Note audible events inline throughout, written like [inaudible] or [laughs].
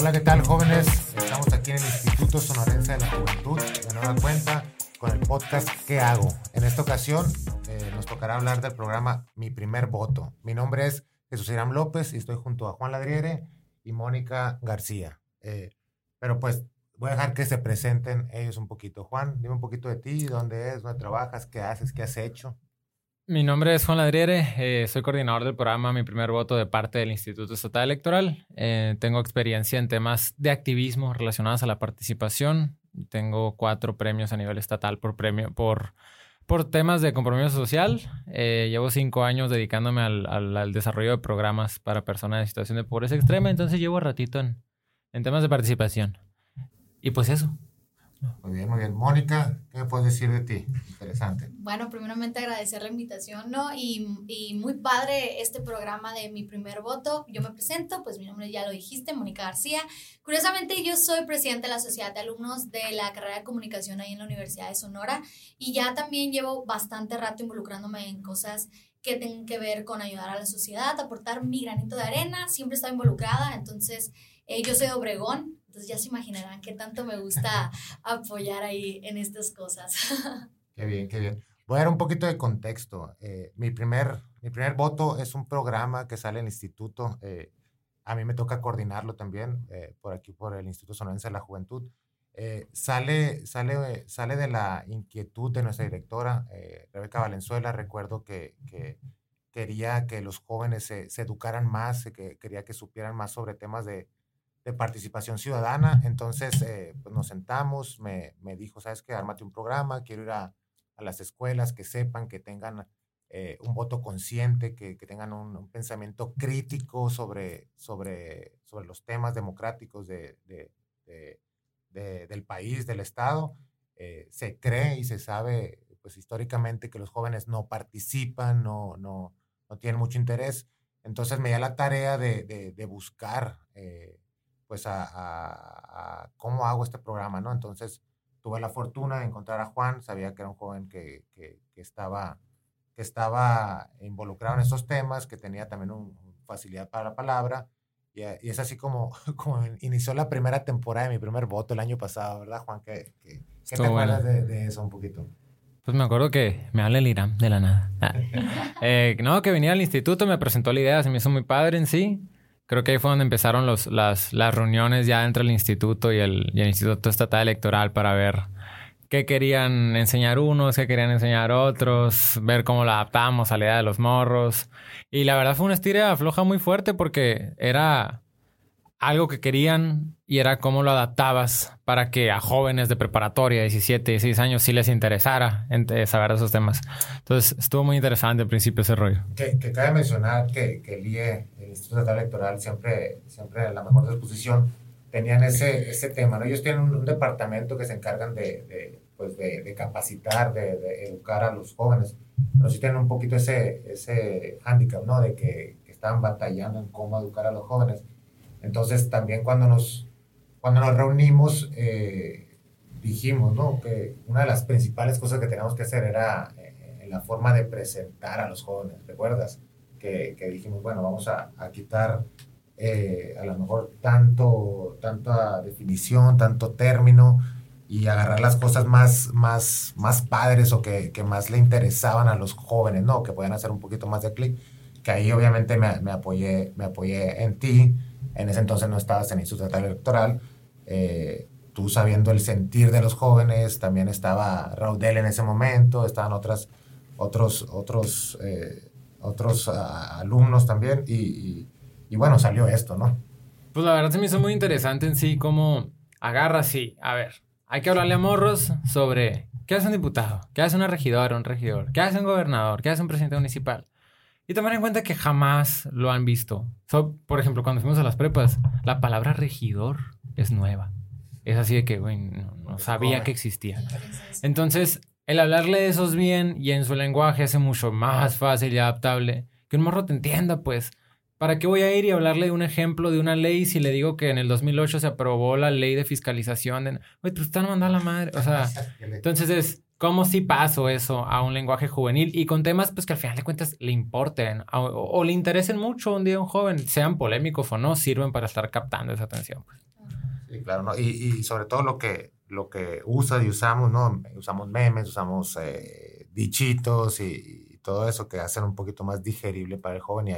Hola, ¿qué tal jóvenes? Estamos aquí en el Instituto Sonorense de la Juventud, de nueva cuenta, con el podcast ¿Qué hago? En esta ocasión eh, nos tocará hablar del programa Mi Primer Voto. Mi nombre es Jesús Irán López y estoy junto a Juan Ladriere y Mónica García. Eh, pero pues voy a dejar que se presenten ellos un poquito. Juan, dime un poquito de ti, dónde es, dónde trabajas, qué haces, qué has hecho. Mi nombre es Juan Ladriere, eh, soy coordinador del programa Mi Primer Voto de parte del Instituto Estatal Electoral. Eh, tengo experiencia en temas de activismo relacionados a la participación. Tengo cuatro premios a nivel estatal por premio por, por temas de compromiso social. Eh, llevo cinco años dedicándome al, al, desarrollo de programas para personas en situación de pobreza extrema, entonces llevo ratito en, en temas de participación. Y pues eso. Muy bien, muy bien. Mónica, ¿qué puedes decir de ti? Interesante. Bueno, primeramente agradecer la invitación, ¿no? Y, y, muy padre este programa de Mi Primer Voto. Yo me presento, pues mi nombre ya lo dijiste, Mónica García. Curiosamente, yo soy presidente de la Sociedad de Alumnos de la carrera de comunicación ahí en la Universidad de Sonora y ya también llevo bastante rato involucrándome en cosas que tengan que ver con ayudar a la sociedad, aportar mi granito de arena. Siempre he estado involucrada, entonces eh, yo soy de Obregón, entonces ya se imaginarán qué tanto me gusta [laughs] apoyar ahí en estas cosas. [laughs] Qué bien, qué bien. Voy a dar un poquito de contexto. Eh, mi, primer, mi primer voto es un programa que sale en el instituto. Eh, a mí me toca coordinarlo también eh, por aquí, por el Instituto Sonorense de la Juventud. sale, sale, sale de la inquietud de nuestra directora, Rebeca Valenzuela. Recuerdo que, que, quería que los jóvenes se, se educaran más, que quería que supieran más sobre temas de, de participación ciudadana. Entonces, eh, pues nos sentamos, me, me, dijo, ¿sabes qué? Ármate un programa, quiero ir a, a las escuelas, que sepan, que tengan eh, un voto consciente, que, que tengan un, pensamiento crítico sobre, sobre, sobre los temas democráticos de, de, de, del país, del Estado. Eh, se cree y se sabe, pues históricamente, que los jóvenes no participan, no, no, no tienen mucho interés. Entonces me da la tarea de, buscar pues a, cómo hago este programa, ¿no? Entonces tuve la fortuna de encontrar a Juan, sabía que era un joven que, que, estaba, que estaba involucrado en estos temas, que tenía también una facilidad para la palabra, y, y, es así como, [laughs] como inició la primera temporada de mi primer voto el año pasado, ¿verdad, Juan? ¿Qué, qué, te acuerdas de, de, eso un poquito? Pues me acuerdo que me habla el Irán de la nada. Ah. [laughs] Eh, no, que venía al instituto, me presentó la idea, se me hizo muy padre en sí. Creo que ahí fue donde empezaron las, las reuniones ya entre el instituto y el, y el Instituto Estatal Electoral para ver qué querían enseñar unos, qué querían enseñar otros, ver cómo la adaptamos a la idea de los morros. Y la verdad fue una estira floja muy fuerte porque era algo que querían y era cómo lo adaptabas para que a jóvenes de preparatoria, 17, 16 años, sí les interesara saber esos temas. Entonces, estuvo muy interesante al principio ese rollo. Que, que cabe mencionar que, que el IE, el Instituto Electoral, siempre, siempre la mejor disposición, tenían ese, ese tema. ¿no? Ellos tienen un, departamento que se encargan de, de pues de, de, capacitar, de, educar a los jóvenes, pero sí tienen un poquito ese, ese hándicap, ¿no? De que, que están batallando en cómo educar a los jóvenes entonces también cuando nos, cuando nos reunimos, eh, dijimos ¿no? que una de las principales cosas que teníamos que hacer era eh, la forma de presentar a los jóvenes, ¿recuerdas? Que, que dijimos, bueno, vamos a, a quitar eh, a lo mejor tanto, tanta definición, tanto término y agarrar las cosas más, más, más padres o que, que más le interesaban a los jóvenes, ¿no? Que puedan hacer un poquito más de clic. Que ahí obviamente me, me, apoyé, me apoyé en ti en ese entonces no estabas en el Instituto Electoral. Eh, tú sabiendo el sentir de los jóvenes, también estaba Raudel en ese momento, estaban otras, otros, otros, eh, otros ah, alumnos también, y, y, bueno, salió esto, ¿no? Pues la verdad se me hizo muy interesante en sí cómo agarra así, a ver, hay que hablarle a morros sobre qué hace un diputado, qué hace una regidora, un regidor, qué hace un gobernador, qué hace un presidente municipal. Y tomar en cuenta que jamás lo han visto. por ejemplo, cuando fuimos a las prepas, la palabra regidor es nueva. Es así de que, güey, no, sabía que existía. Entonces, el hablarle de esos bien y en su lenguaje hace mucho más fácil y adaptable que un morro te entienda, pues. ¿Para qué voy a ir y hablarle de un ejemplo de una ley si le digo que en el 2008 se aprobó la ley de fiscalización? De, Güey, tú estás mandando a la madre. O sea, [laughs] entonces es, ¿cómo si paso eso a un lenguaje juvenil y con temas pues que al final de cuentas le importen o, le interesen mucho un día a un joven, sean polémicos o no, sirven para estar captando esa atención? Pues. Sí, claro, ¿no? y, sobre todo lo que, lo que usa y usamos, ¿no? Usamos memes, usamos eh, dichitos y, todo eso que hacen un poquito más digerible para el joven y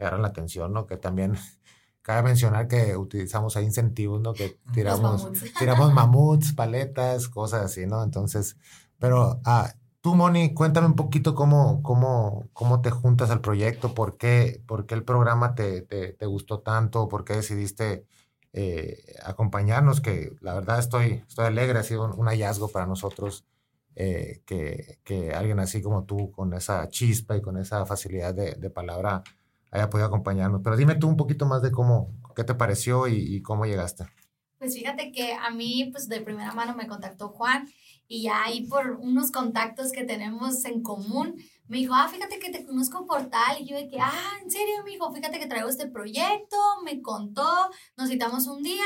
agarran la atención, ¿no? Que también [laughs] cabe mencionar que utilizamos ahí incentivos, ¿no? Que tiramos, mamuts. tiramos mamuts, paletas, cosas así, ¿no? Entonces, pero ah, tú, Moni, cuéntame un poquito cómo, cómo, cómo te juntas al proyecto, por qué, por qué el programa te, te, gustó tanto, por qué decidiste eh, acompañarnos, que la verdad estoy, estoy alegre, ha sido un hallazgo para nosotros eh, que, que, alguien así como tú, con esa chispa y con esa facilidad de, de, palabra, haya podido acompañarnos. Pero dime tú un poquito más de cómo, qué te pareció y, cómo llegaste. Pues fíjate que a mí, pues de primera mano me contactó Juan y ya ahí por unos contactos que tenemos en común, me dijo, ah, fíjate que te conozco por tal. Y yo de que, ah, en serio, me dijo, fíjate que traigo este proyecto, me contó, nos citamos un día.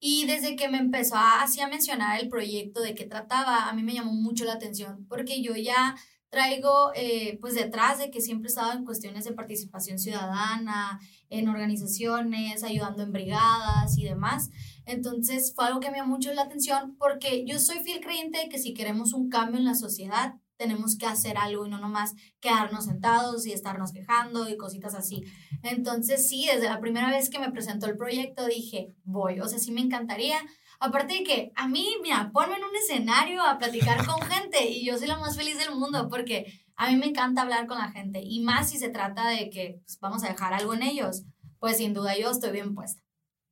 Y desde que me empezó a, así a mencionar el proyecto de qué trataba, a mí me llamó mucho la atención, porque yo ya traigo eh, pues detrás de que siempre he estado en cuestiones de participación ciudadana, en organizaciones, ayudando en brigadas y demás. Entonces fue algo que me llamó mucho la atención porque yo soy fiel creyente de que si queremos un cambio en la sociedad, tenemos que hacer algo y no nomás quedarnos sentados y estarnos quejando y cositas así. Entonces, sí, desde la primera vez que me presentó el proyecto dije, voy, o sea, sí me encantaría. Aparte de que a mí, mira, ponme en un escenario a platicar con [laughs] gente y yo soy la más feliz del mundo porque a mí me encanta hablar con la gente y más si se trata de que pues, vamos a dejar algo en ellos, pues sin duda yo estoy bien puesta.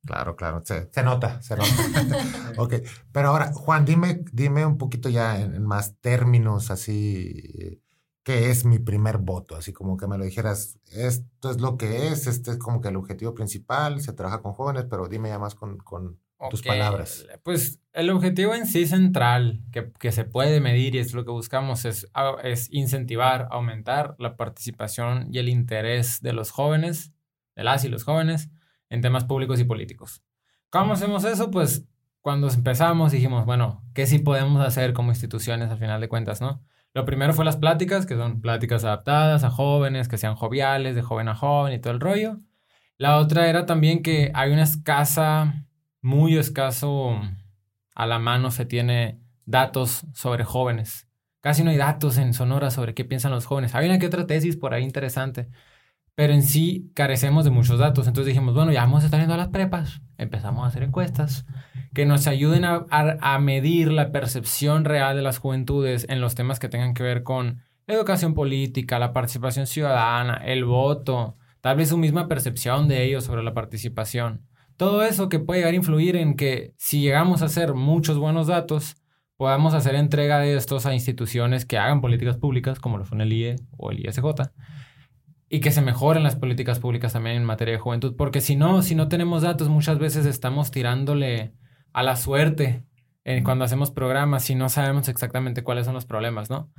Claro, claro, se, se nota, se nota. [laughs] ok, pero ahora, Juan, dime, dime un poquito ya en, más términos así, ¿qué es mi primer voto? Así como que me lo dijeras, esto es lo que es, este es como que el objetivo principal, se trabaja con jóvenes, pero dime ya más con, con tus palabras. Pues el objetivo en sí central, que, que, se puede medir y es lo que buscamos, es, es incentivar, aumentar la participación y el interés de los jóvenes, de las y los jóvenes, en temas públicos y políticos. ¿Cómo hacemos eso? Pues cuando empezamos dijimos, bueno, ¿qué sí podemos hacer como instituciones al final de cuentas, no? Lo primero fue las pláticas, que son pláticas adaptadas a jóvenes, que sean joviales, de joven a joven y todo el rollo. La otra era también que hay una escasa, muy escaso a la mano se tiene datos sobre jóvenes. Casi no hay datos en Sonora sobre qué piensan los jóvenes. Hay una que otra tesis por ahí interesante, pero en sí carecemos de muchos datos. Entonces dijimos, bueno, ya vamos a estar viendo a las prepas, empezamos a hacer encuestas que nos ayuden a, a, medir la percepción real de las juventudes en los temas que tengan que ver con la educación política, la participación ciudadana, el voto, tal vez su misma percepción de ellos sobre la participación. Todo eso que puede llegar a influir en que si llegamos a hacer muchos buenos datos, podamos hacer entrega de estos a instituciones que hagan políticas públicas, como lo son el IE o el ISJ, y que se mejoren las políticas públicas también en materia de juventud, porque si no, si no tenemos datos, muchas veces estamos tirándole a la suerte en cuando hacemos programas y no sabemos exactamente cuáles son los problemas, ¿no?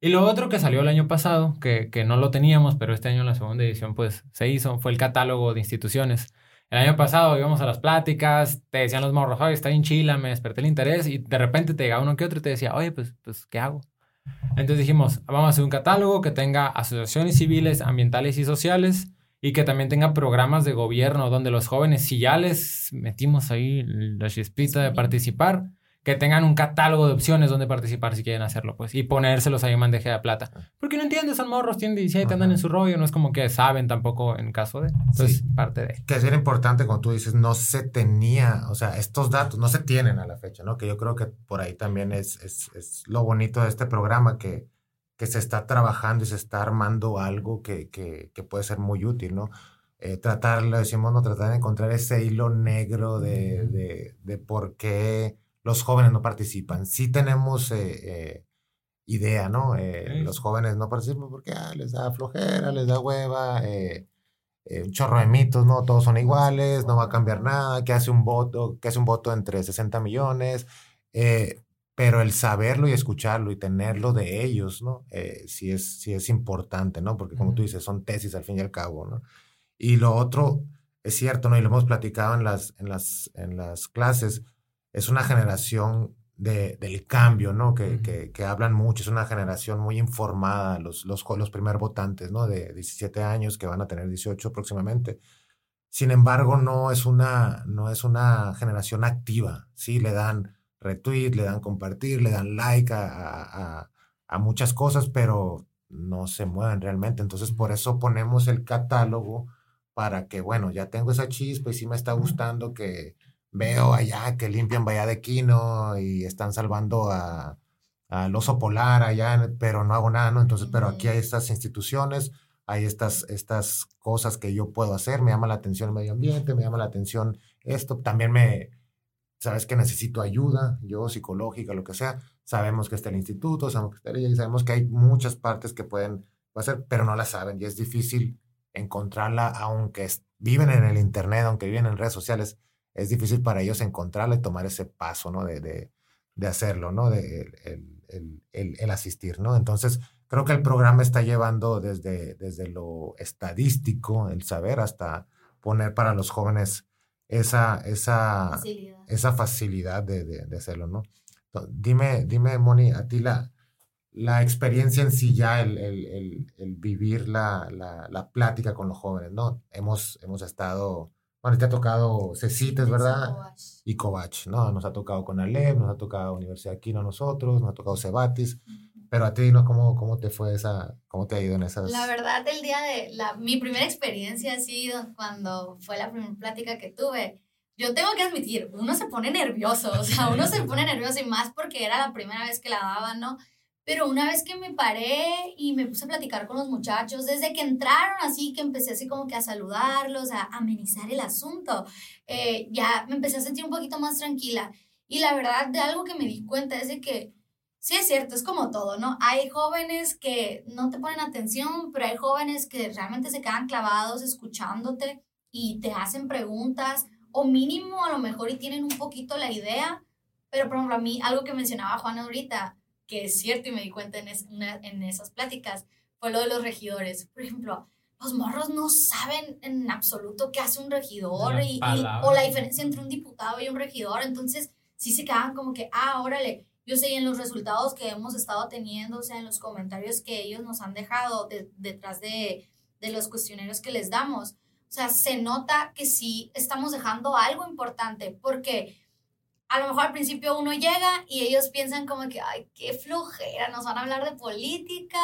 Y lo otro que salió el año pasado, que, que no lo teníamos, pero este año en la segunda edición pues se hizo, fue el catálogo de instituciones. El año pasado íbamos a las pláticas, te decían los morros, oye, está en Chile, me desperté el interés y de repente te llegaba uno que otro y te decía, oye, pues, pues ¿qué hago? Entonces dijimos, vamos a hacer un catálogo que tenga asociaciones civiles, ambientales y sociales y que también tenga programas de gobierno donde los jóvenes, si ya les metimos ahí la chispita de participar, que tengan un catálogo de opciones donde participar si quieren hacerlo, pues, y ponérselos ahí en bandeja de plata. Porque no entiendes, son morros, tienen 17, andan en su rollo, no es como que saben tampoco en caso de. Entonces, parte de. Que es bien importante, cuando tú dices, no se tenía, o sea, estos datos no se tienen a la fecha, ¿no? Que yo creo que por ahí también es, es, es lo bonito de este programa, que, que se está trabajando y se está armando algo que, que, que puede ser muy útil, ¿no? Eh, tratar, lo decimos, no tratar de encontrar ese hilo negro de, de, de por qué los jóvenes no participan. Sí tenemos eh, eh, idea, ¿no? Eh, los jóvenes no participan porque ah, les da flojera, les da hueva, eh, eh, un chorro de mitos, ¿no? Todos son iguales, no va a cambiar nada, que hace un voto, que hace un voto entre 60 millones, pero el saberlo y escucharlo y tenerlo de ellos, ¿no? sí, es, sí es importante, ¿no? Porque como tú dices, son tesis al fin y al cabo, ¿no? Y lo otro, es cierto, ¿no? Y lo hemos platicado en las, en las, en las clases, es una generación de, del cambio, ¿no? Que, que, que, hablan mucho, es una generación muy informada, los, los, los primeros votantes, ¿no? De 17 años que van a tener 18 próximamente. Sin embargo, no es una, no es una generación activa, ¿sí? Le dan retweet, le dan compartir, le dan like a, a, a muchas cosas, pero no se mueven realmente. Entonces, por eso ponemos el catálogo para que, bueno, ya tengo esa chispa y sí me está gustando que veo allá que limpian Bahía de Quino y están salvando a, al oso polar allá, pero no hago nada, ¿no? Entonces, pero aquí hay estas instituciones, hay estas, estas cosas que yo puedo hacer, me llama la atención el medio ambiente, me llama la atención esto, también me, sabes que necesito ayuda, yo psicológica, lo que sea, sabemos que está el instituto, sabemos que está y sabemos que hay muchas partes que pueden hacer, pero no la saben y es difícil encontrarla, aunque viven en el Internet, aunque viven en redes sociales, es difícil para ellos encontrarla y tomar ese paso, ¿no? De, de, de hacerlo, ¿no? De el, el, el, el, asistir, ¿no? Entonces, creo que el programa está llevando desde, desde lo estadístico, el saber, hasta poner para los jóvenes esa, esa facilidad, esa facilidad de, de, de hacerlo, ¿no? Dime, dime, Moni, a ti la, la experiencia en sí ya, el, el, el vivir la, la, la, plática con los jóvenes, ¿no? Hemos, hemos estado, bueno, te ha tocado Cecites, ¿verdad? Y Covach, ¿no? Nos ha tocado con Alep, nos ha tocado Universidad de Aquino a nosotros, nos ha tocado Cebatis, pero a ti, ¿no? ¿Cómo, ¿Cómo te fue esa, cómo te ha ido en esas? La verdad, el día de, la, mi primera experiencia ha sido cuando fue la primera plática que tuve, yo tengo que admitir, uno se pone nervioso, o sea, uno se pone nervioso y más porque era la primera vez que la daba, ¿no? Pero una vez que me paré y me puse a platicar con los muchachos, desde que entraron así, que empecé así como que a saludarlos, a amenizar el asunto, eh, ya me empecé a sentir un poquito más tranquila. Y la verdad, de algo que me di cuenta es de que, sí es cierto, es como todo, ¿no? Hay jóvenes que no te ponen atención, pero hay jóvenes que realmente se quedan clavados escuchándote y te hacen preguntas, o mínimo a lo mejor y tienen un poquito la idea. Pero, por ejemplo, a mí, algo que mencionaba Juan ahorita, que es cierto y me di cuenta en, en esas pláticas, fue lo de los regidores. Por ejemplo, los morros no saben en absoluto qué hace un regidor y, o la diferencia entre un diputado y un regidor. Entonces, sí se quedan como que, ah, órale, yo sé, en los resultados que hemos estado teniendo, o sea, en los comentarios que ellos nos han dejado detrás de, de los cuestionarios que les damos, o sea, se nota que sí estamos dejando algo importante, porque a lo mejor al principio uno llega y ellos piensan como que, ay, qué flojera, nos van a hablar de política,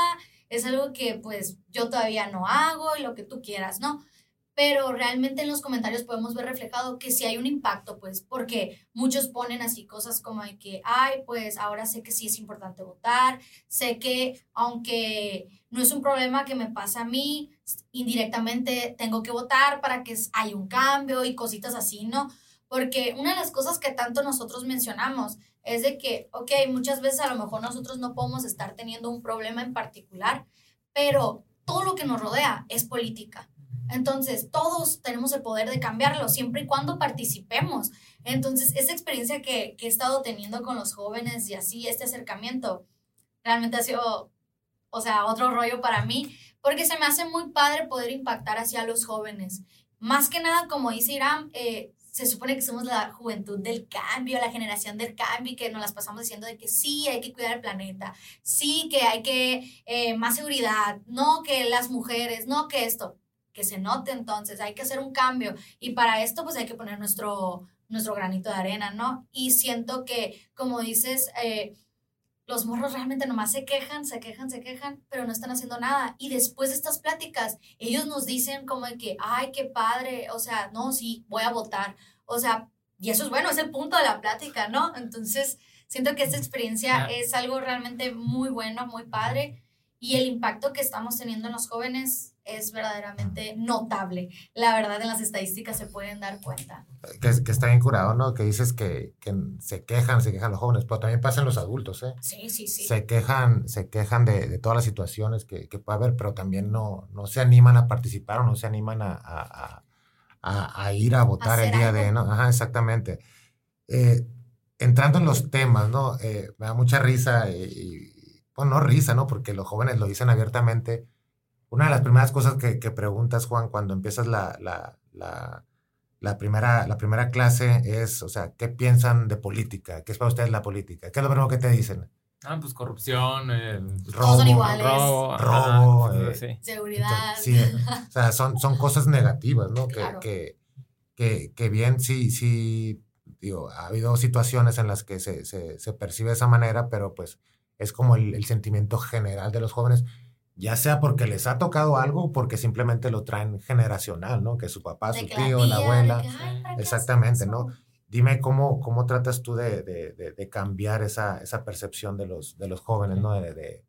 es algo que pues yo todavía no hago y lo que tú quieras, ¿no? Pero realmente en los comentarios podemos ver reflejado que sí hay un impacto, pues, porque muchos ponen así cosas como de que, ay, pues ahora sé que sí es importante votar, sé que aunque no es un problema que me pasa a mí, indirectamente tengo que votar para que haya un cambio y cositas así, ¿no? Porque una de las cosas que tanto nosotros mencionamos es de que, ok, muchas veces a lo mejor nosotros no podemos estar teniendo un problema en particular, pero todo lo que nos rodea es política. Entonces, todos tenemos el poder de cambiarlo siempre y cuando participemos. Entonces, esa experiencia que, que he estado teniendo con los jóvenes y así, este acercamiento, realmente ha sido, o sea, otro rollo para mí, porque se me hace muy padre poder impactar hacia los jóvenes. Más que nada, como dice Irán, eh, se supone que somos la juventud del cambio, la generación del cambio y que nos las pasamos diciendo de que sí, hay que cuidar el planeta, sí, que hay que eh, más seguridad, no que las mujeres, no que esto, que se note entonces, hay que hacer un cambio y para esto pues hay que poner nuestro, nuestro granito de arena, ¿no? Y siento que, como dices, eh, los morros realmente nomás se quejan, se quejan, se quejan, pero no están haciendo nada. Y después de estas pláticas, ellos nos dicen como de que, ay, qué padre, o sea, no, sí, voy a votar. O sea, y eso es bueno, es el punto de la plática, ¿no? Entonces, siento que esta experiencia es algo realmente muy bueno, muy padre. Y el impacto que estamos teniendo en los jóvenes es verdaderamente notable. La verdad, en las estadísticas se pueden dar cuenta. Que, que está bien curado, ¿no? Que dices que, que, se quejan, se quejan los jóvenes, pero también pasan los adultos, ¿eh? Sí, sí, sí. Se quejan, se quejan de, de todas las situaciones que, que, puede haber, pero también no, no se animan a participar o no se animan a, a, a, a ir a votar el día de, ¿no? Ajá, exactamente. Eh, entrando en los temas, ¿no? Eh, me da mucha risa y, bueno, no risa, ¿no? Porque los jóvenes lo dicen abiertamente una de las primeras cosas que, que preguntas, Juan, cuando empiezas la, la, la, la, primera, la primera clase es, o sea, ¿qué piensan de política? ¿Qué es para ustedes la política? ¿Qué es lo primero que te dicen? Ah, pues corrupción, eh, robo, son iguales. robo, robo ajá, eh, sí. Seguridad. sí, o sea, son, son cosas negativas, ¿no? Que, Claro. que, que, que bien, sí, sí, digo, ha habido situaciones en las que se, se, se percibe de esa manera, pero pues es como el, el sentimiento general de los jóvenes, ya sea porque les ha tocado algo o porque simplemente lo traen generacional, ¿no? Que su papá, De su la tío, la tía, de abuela. que, "Ay, ¿para qué Exactamente, ¿no? eso?". Dime cómo, cómo tratas tú de, de, de, de cambiar esa, esa percepción de los, de los jóvenes, ¿no? De, de-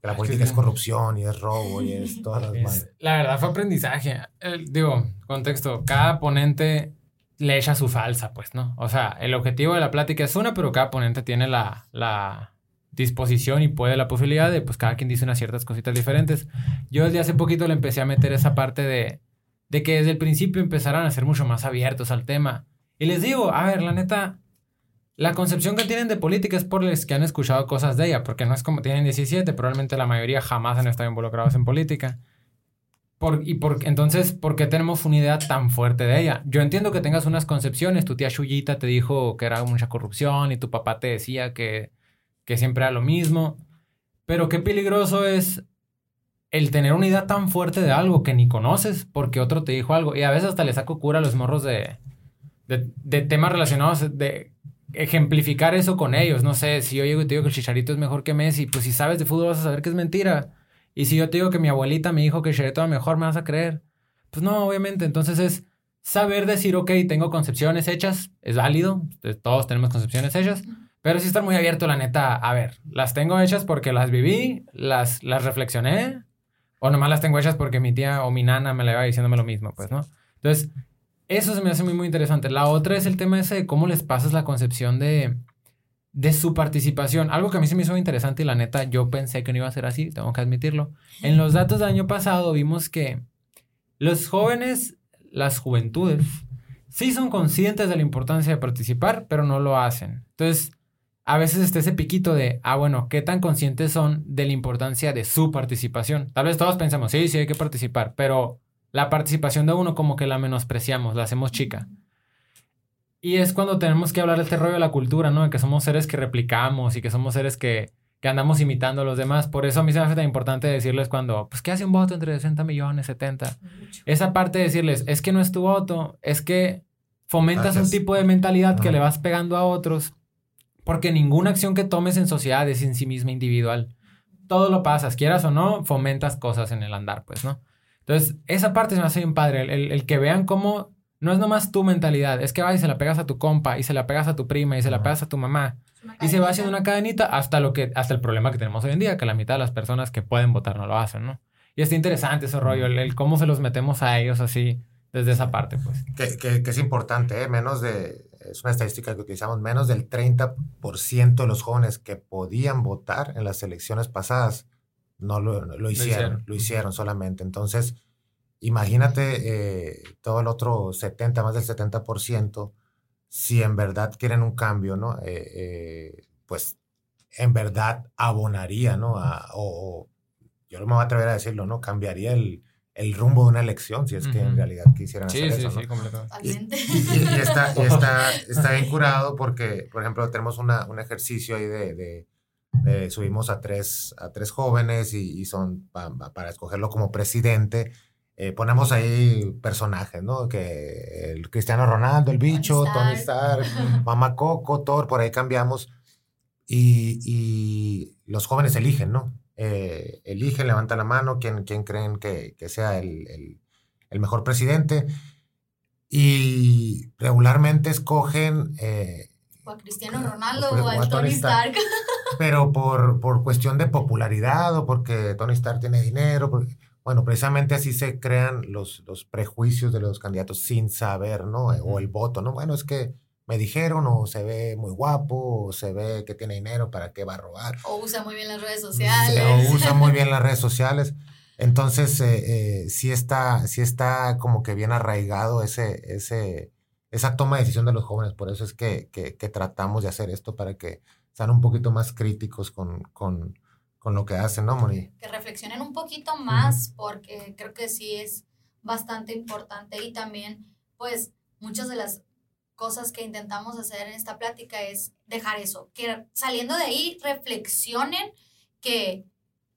que la política es corrupción y es robo y es [laughs] todas las madres. la verdad fue aprendizaje. El- digo, contexto, cada ponente le echa su falsa, pues, ¿no? O sea, el objetivo de la plática es una, pero cada ponente tiene la, la disposición y puede la posibilidad de, pues, cada quien dice unas ciertas cositas diferentes. Yo desde hace poquito le empecé a meter esa parte de, de que desde el principio empezaran a ser mucho más abiertos al tema. Y les digo, a ver, la neta, la concepción que tienen de política es por los que han escuchado cosas de ella, porque no es como tienen 17, probablemente la mayoría jamás han estado involucrados en política. Y por, entonces, ¿por qué tenemos una idea tan fuerte de ella? Yo entiendo que tengas unas concepciones. Tu tía Chuyita te dijo que era mucha corrupción y tu papá te decía que, que siempre era lo mismo. Pero qué peligroso es el tener una idea tan fuerte de algo que ni conoces porque otro te dijo algo. Y a veces hasta le saco cura a los morros de, de, de temas relacionados, de ejemplificar eso con ellos. No sé, si yo llego y te digo que el Chicharito es mejor que Messi, pues si sabes de fútbol vas a saber que es mentira. Y si yo te digo que mi abuelita me dijo que el Chicharito era mejor, ¿me vas a creer? Pues no, obviamente. Entonces es saber decir, ok, tengo concepciones hechas, es válido, todos tenemos concepciones hechas, pero sí estar muy abierto, la neta, a ver, las tengo hechas porque las viví, las, las reflexioné, o nomás las tengo hechas porque mi tía o mi nana me la iba diciéndome lo mismo, pues, ¿no? Entonces, eso se me hace muy, muy interesante. La otra es el tema ese de cómo les pasas la concepción de, de su participación. Algo que a mí se me hizo interesante y la neta yo pensé que no iba a ser así, tengo que admitirlo. En los datos del año pasado vimos que los jóvenes, las juventudes, sí son conscientes de la importancia de participar, pero no lo hacen. Entonces, a veces está ese piquito de, ah, bueno, ¿qué tan conscientes son de la importancia de su participación? Tal vez todos pensamos, sí, sí, hay que participar, pero la participación de uno como que la menospreciamos, la hacemos chica. Y es cuando tenemos que hablar de este rollo de la cultura, ¿no? De que somos seres que replicamos y que somos seres que, que andamos imitando a los demás. Por eso a mí se me hace tan importante decirles cuando, pues, ¿qué hace un voto entre 60 millones, 70? Mucho. Esa parte de decirles, es que no es tu voto, es que fomentas un tipo de mentalidad que le vas pegando a otros, porque ninguna acción que tomes en sociedad es en sí misma individual. Todo lo pasas, quieras o no, fomentas cosas en el andar, pues, ¿no? Entonces, esa parte se me hace bien padre, el, el- el que vean cómo no es nomás tu mentalidad, es que vas y se la pegas a tu compa, y se la pegas a tu prima, y se la pegas a tu mamá, y se va haciendo una cadenita hasta lo que hasta el problema que tenemos hoy en día, que la mitad de las personas que pueden votar no lo hacen, ¿no? Y está interesante ese rollo, el, el cómo se los metemos a ellos así desde esa parte, pues. Que, que, que es importante, ¿eh? Menos de, es una estadística que utilizamos, menos del 30% de los jóvenes que podían votar en las elecciones pasadas no lo, lo hicieron, hicieron. lo hicieron solamente. Entonces, imagínate eh, todo el otro 70, más del 70%, si en verdad quieren un cambio, ¿no? Eh, eh, pues en verdad abonaría, ¿no? A- o, o yo no me voy a atrever a decirlo, ¿no? Cambiaría el, el rumbo de una elección, si es que en Ujú. realidad quisieran Sí, hacer sí, eso, ¿no? sí, completamente. Y, y- y está, y está, está bien curado porque, por ejemplo, tenemos una, un ejercicio ahí de, de- de- subimos a tres, a tres jóvenes y, y son pa- pa- para escogerlo como presidente. eh, ponemos ahí personajes, ¿no? Que el Cristiano Ronaldo, el bicho, Tony Stark. Stark, [laughs] Mamá Coco, Thor, por ahí cambiamos. Y, y los jóvenes eligen, ¿no? Eh, eligen, levanta la mano, quién, quién creen que, que sea el, el- el mejor presidente. Y regularmente escogen, eh, O a Cristiano Ronaldo O o a a Tony Tony Stark. [laughs] pero por, por cuestión de popularidad o porque Tony Stark tiene dinero. porque- Bueno, precisamente así se crean los, los prejuicios de los candidatos sin saber, ¿no? O el voto, ¿no? Bueno, es que me dijeron, o se ve muy guapo, o se ve que tiene dinero, ¿para qué va a robar? O usa muy bien las redes sociales. o usa muy bien [laughs] las redes sociales. Entonces, eh, eh, sí, está, sí está como que bien arraigado ese, ese, esa toma de decisión de los jóvenes. Por eso es que, que, tratamos de hacer esto para que sean un poquito más críticos con, con, con lo que hacen, ¿no, Moni? Que reflexionen un poquito más, porque creo que sí es bastante importante y también, pues, muchas de las cosas que intentamos hacer en esta plática es dejar eso, que saliendo de ahí reflexionen que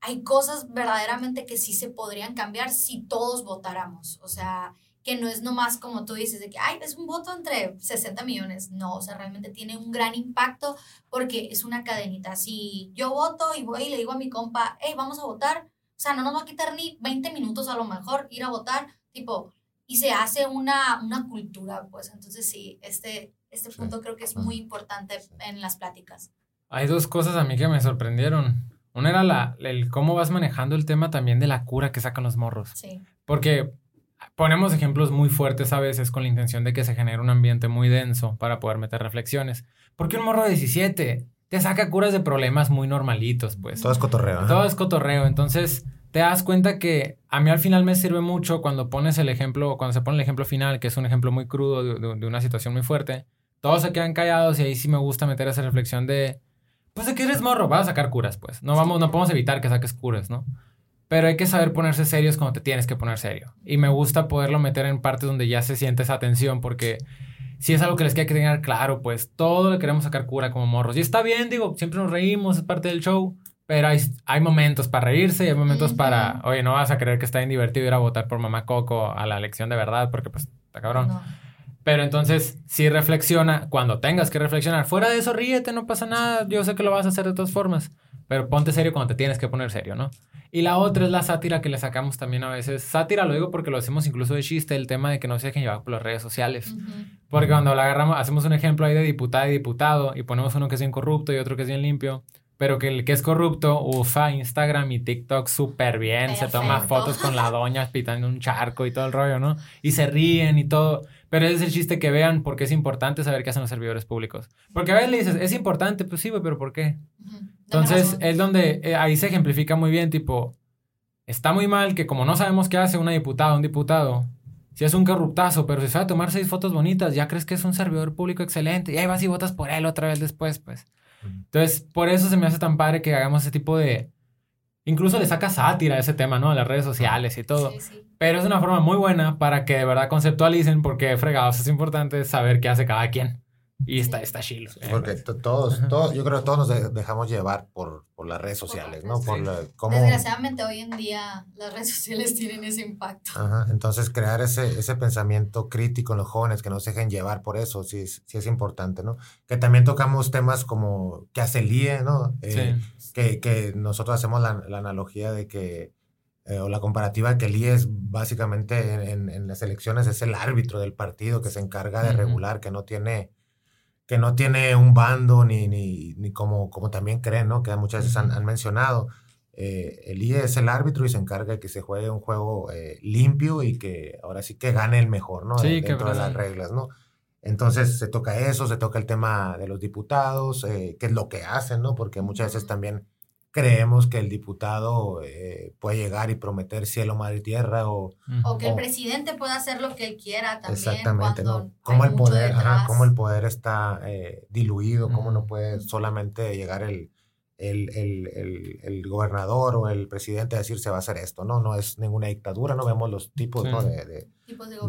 hay cosas verdaderamente que sí se podrían cambiar si todos votáramos, o sea, que no es nomás como tú dices, de que, ay, es un voto entre 60 millones, no, o sea, realmente tiene un gran impacto porque es una cadenita, si yo voto y voy y le digo a mi compa, hey, vamos a votar, o sea, no nos va a quitar ni 20 minutos a lo mejor ir a votar, tipo, y se hace una, una cultura, pues entonces sí, este, este punto creo que es muy importante en las pláticas. Hay dos cosas a mí que me sorprendieron. Una era la, el cómo vas manejando el tema también de la cura que sacan los morros. Sí. Porque ponemos ejemplos muy fuertes a veces con la intención de que se genere un ambiente muy denso para poder meter reflexiones. Porque un morro de 17 te saca curas de problemas muy normalitos, pues. Todo es cotorreo. Todo es cotorreo. Entonces, te das cuenta que a mí al final me sirve mucho cuando pones el ejemplo, cuando se pone el ejemplo final, que es un ejemplo muy crudo de, una situación muy fuerte, todos se quedan callados y ahí sí me gusta meter esa reflexión de, pues de que eres morro, vas a sacar curas, pues. No vamos, no podemos evitar que saques curas, ¿no? Pero hay que saber ponerse serios cuando te tienes que poner serio. Y me gusta poderlo meter en partes donde ya se siente esa tensión, porque si es algo que les queda que tener claro, pues todo le queremos sacar cura como morros. Y está bien, digo, siempre nos reímos, es parte del show. Pero hay, hay momentos para reírse y hay momentos para, oye, no vas a creer que está bien divertido ir a votar por mamá Coco a la elección de verdad, porque pues está cabrón. Pero entonces, si reflexiona cuando tengas que reflexionar. Fuera de eso, ríete, no pasa nada. Yo sé que lo vas a hacer de todas formas. Pero ponte serio cuando te tienes que poner serio, ¿no? Y la otra es la sátira que le sacamos también a veces. Sátira lo digo porque lo hacemos incluso de chiste, el tema de que no se dejen llevar por las redes sociales. Porque cuando la agarramos, hacemos un ejemplo ahí de diputada y diputado y ponemos uno que es bien corrupto y otro que es bien limpio pero que el que es corrupto usa Instagram y TikTok súper bien, se toma fotos con la doña pitando un charco y todo el rollo, ¿no? Y se ríen y todo. Pero ese es el chiste que vean porque es importante saber qué hacen los servidores públicos. Porque a veces le dices, es importante, pues sí, pero ¿por qué? Entonces es donde eh, ahí se ejemplifica muy bien, tipo, está muy mal que como no sabemos qué hace una diputada, un diputado, si es un corruptazo, pero si sabe tomar seis fotos bonitas, ya crees que es un servidor público excelente y ahí vas y votas por él otra vez después, pues. Entonces, por eso se me hace tan padre que hagamos ese tipo de... Incluso le saca sátira a ese tema, ¿no? A las redes sociales y todo. Pero es una forma muy buena para que de verdad conceptualicen porque fregados es importante saber qué hace cada quien. Y está, está chilo. Porque todos, todos, yo creo que todos nos dejamos llevar por, por las redes sociales, ¿no? Por Desgraciadamente hoy en día las redes sociales tienen ese impacto. Ajá. Entonces crear ese, ese pensamiento crítico en los jóvenes que no se dejen llevar por eso, sí, sí es importante, ¿no? Que también tocamos temas como que hace el IE, ¿no? Eh, que, que, nosotros hacemos la, la analogía de que eh, o la comparativa que el IE es básicamente en, en, las elecciones es el árbitro del partido que se encarga de regular, que no tiene que no tiene un bando ni, ni, ni como, como también creen, ¿no? Que muchas veces han, mencionado. Eh, el IE es el árbitro y se encarga de que se juegue un juego eh, limpio y que ahora sí que gane el mejor, ¿no? Sí, Dentro de las reglas, ¿no? Entonces se toca eso, se toca el tema de los diputados, eh, qué es lo que hacen, ¿no? Porque muchas veces también creemos que el diputado eh, puede llegar y prometer cielo, mar y tierra o... O que el presidente pueda hacer lo que él quiera también. Exactamente, ¿no? Cómo el, poder, cómo el poder está eh, diluido, cómo no puede solamente llegar el, el, el, el, gobernador o el presidente a decir se va a hacer esto, ¿no? No es ninguna dictadura, no vemos los tipos, ¿no? de, de,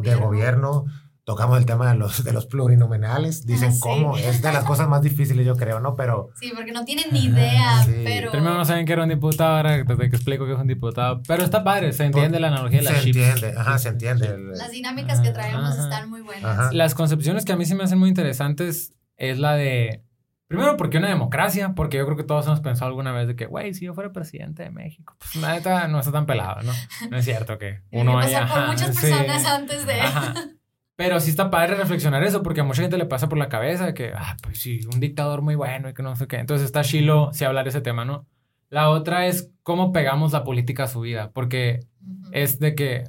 de gobierno tocamos el tema de los, de los plurinominales. Dicen cómo, es de las cosas más difíciles, yo creo, ¿no? Pero. Sí, porque no tienen ni idea, pero. Primero no saben que era un diputado, ahora te, explico que es un diputado. Pero está padre, se entiende la analogía de la Se entiende, ajá, se entiende. Las dinámicas que traemos están muy buenas. Las concepciones que a mí sí me hacen muy interesantes es la de. Primero, porque una democracia, porque yo creo que todos hemos pensado alguna vez de que, güey, si yo fuera presidente de México, pues neta no está tan pelado, ¿no? No es cierto que [laughs] uno haya. por muchas personas antes de. [laughs] Pero sí está padre reflexionar eso, porque a mucha gente le pasa por la cabeza que, ah, pues sí, un dictador muy bueno y que no sé qué. Entonces está chilo si hablar ese tema, ¿no? La otra es cómo pegamos la política a su vida, porque es de que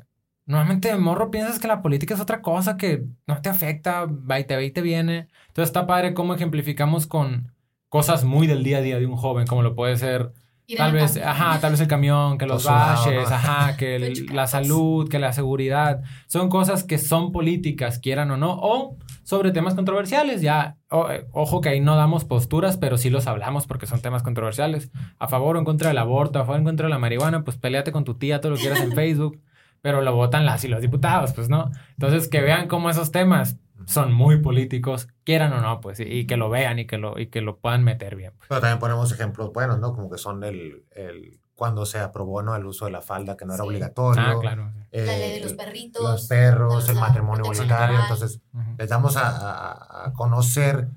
normalmente de morro piensas que la política es otra cosa que no te afecta, va y te ve y te viene. Entonces está padre cómo ejemplificamos con cosas muy del día a día de un joven, como lo puede ser tal vez, ajá, tal vez el camión, que los baches, ajá, [laughs] que la salud, que la seguridad, son cosas que son políticas, quieran o no, o sobre temas controversiales, ya, eh, ojo que ahí no damos posturas, pero sí los hablamos porque son temas controversiales, a favor o en contra del aborto, a favor o en contra de la marihuana, pues peleate con tu tía, todo lo que quieras en [laughs] Facebook, pero lo votan las y los diputados, pues no, entonces que vean cómo esos temas son muy políticos, quieran o no, pues, y, que lo vean y que lo, y que lo puedan meter bien. Pues. Pero también ponemos ejemplos buenos, ¿no? Como que son el, el cuando se aprobó ¿no? el uso de la falda, que no era obligatorio. Ah, claro. la ley de los perritos. Los perros, el matrimonio voluntario. Entonces, les damos a, a, conocer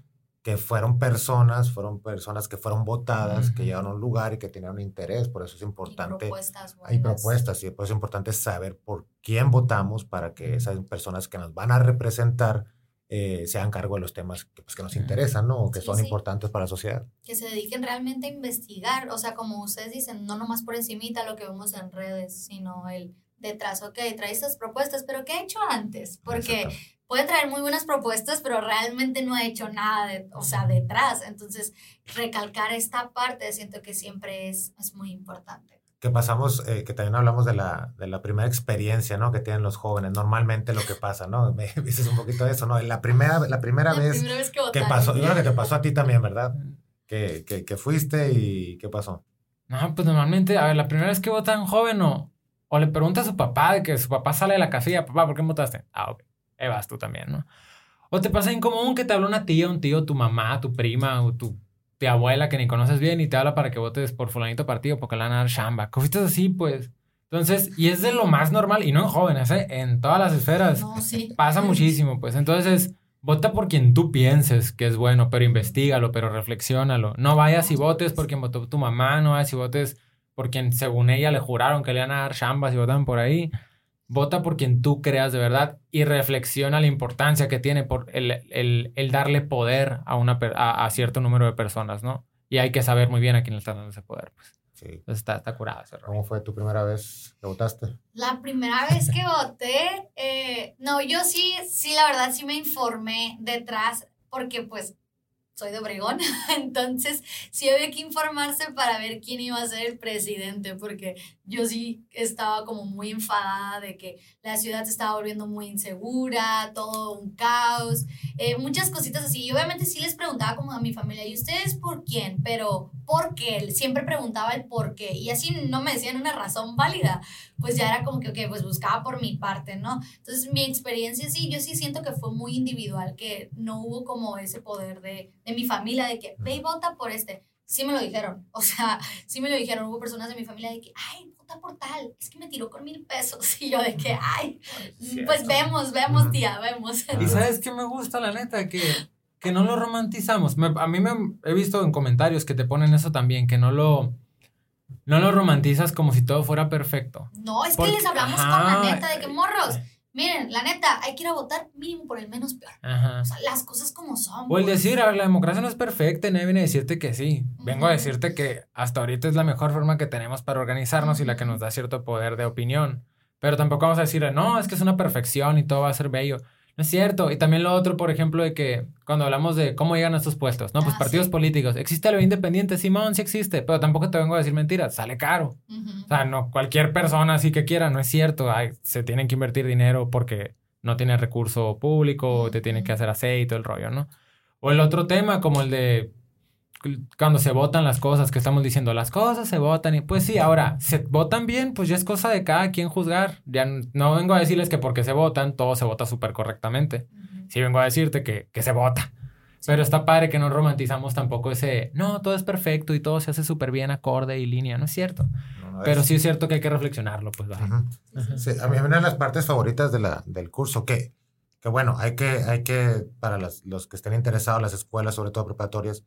que fueron personas, fueron personas que fueron votadas, que llegaron a un lugar y que tenían un interés, por eso es importante. Hay propuestas. Hay propuestas, y por eso es importante saber por quién votamos para que esas personas que nos van a representar eh, se hagan cargo de los temas que, pues, que nos interesan, ¿no? O que son importantes para la sociedad. Que se dediquen realmente a investigar, o sea, como ustedes dicen, no nomás por encimita lo que vemos en redes, sino el detrás, ok, trae estas propuestas, pero ¿qué ha hecho antes? Porque puede traer muy buenas propuestas, pero realmente no ha hecho nada, de, o sea, detrás. Entonces, recalcar esta parte siento que siempre es, es muy importante que pasamos, eh, que también hablamos de la, de la primera experiencia, ¿no? Que tienen los jóvenes, normalmente lo que pasa, ¿no? [laughs] Me dices un poquito de eso, ¿no? La primera, la primera vez, que, pasó, yo creo que te pasó a ti también, ¿verdad? Que, que, que, fuiste y ¿qué pasó? No, pues normalmente, a ver, la primera vez que votan joven o, o le pregunta a su papá de que su papá sale de la casilla, papá, ¿por qué votaste? Ah, ok, ahí vas tú también, ¿no? O te pasa en común que te habla una tía, un tío, tu mamá, tu prima o tu tu abuela que ni conoces bien y te habla para que votes por fulanito partido porque le van a dar chamba. Cositas así, pues. Entonces, y es de lo más normal, y no en jóvenes, ¿eh? en todas las esferas. No, sí. Pasa muchísimo, pues. Entonces, vota por quien tú pienses que es bueno, pero investigalo, pero reflexiónalo. No vayas y votes por quien votó tu mamá, no vayas y votes por quien según ella le juraron que le iban a dar chambas y votan por ahí. Vota por quien tú creas de verdad y reflexiona la importancia que tiene por el, darle poder a, una, a, cierto número de personas, ¿no? Y hay que saber muy bien a quién le está dando ese poder, pues. Sí. Entonces está, está curado ese ¿Cómo fue tu primera vez que votaste? La primera vez que voté, eh, no, yo sí, sí, la verdad sí me informé detrás, porque pues soy de Obregón, [laughs] entonces sí había que informarse para ver quién iba a ser el presidente, porque yo sí estaba como muy enfadada de que la ciudad se estaba volviendo muy insegura, todo un caos, eh, muchas cositas así. Y obviamente sí les preguntaba como a mi familia, ¿y ustedes por quién? Pero ¿por qué? Siempre preguntaba el por qué. Y así no me decían una razón válida. Pues ya era como que, ok, pues buscaba por mi parte, ¿no? Entonces mi experiencia sí, yo sí siento que fue muy individual, que no hubo como ese poder de, de mi familia de que ve y vota por este sí me lo dijeron. [laughs] O sea, sí me lo dijeron. Hubo personas de mi familia de que, ay, puta por tal, es que me tiró con mil pesos. [laughs] Y yo de que, ay, pues vemos, vemos, tía, vemos. Y sabes qué me gusta, la neta, que, que no lo romantizamos. a mí me he visto en comentarios que te ponen eso también, que no lo... No lo romantizas como si todo fuera perfecto. No, es que les hablamos con la neta de que morros Miren, la neta, hay que ir a votar mínimo por el menos peor. O sea, las cosas como son. O el decir, a ver, la democracia no es perfecta, nadie viene a decirte que sí. Vengo a decirte que hasta ahorita es la mejor forma que tenemos para organizarnos y la que nos da cierto poder de opinión. Pero tampoco vamos a decir, no, es que es una perfección y todo va a ser bello. No es cierto. Y también lo otro, por ejemplo, de que cuando hablamos de cómo llegan a estos puestos, ¿no? Pues ah, partidos políticos. ¿Existe lo independiente? Simón, sí existe, pero tampoco te vengo a decir mentiras. Sale caro. O sea, no, cualquier persona así que quiera, no es cierto. se tienen que invertir dinero porque no tiene recurso público, te tienen que hacer aceite, el rollo, ¿no? O el otro tema, como el de cuando se votan las cosas, que estamos diciendo, las cosas se votan y pues sí, ahora, se votan bien, pues ya es cosa de cada quien juzgar. Ya no vengo a decirles que porque se votan, todo se vota súper correctamente. Sí vengo a decirte que, que se vota. Pero está padre que no romantizamos tampoco ese, no, todo es perfecto y todo se hace súper bien, acorde y línea, no es cierto. Pero sí es cierto que hay que reflexionarlo, pues. Sí, a mí una de las partes favoritas de la, del curso, que, que bueno, hay que, hay que, para los que estén interesados, las escuelas, sobre todo preparatorias,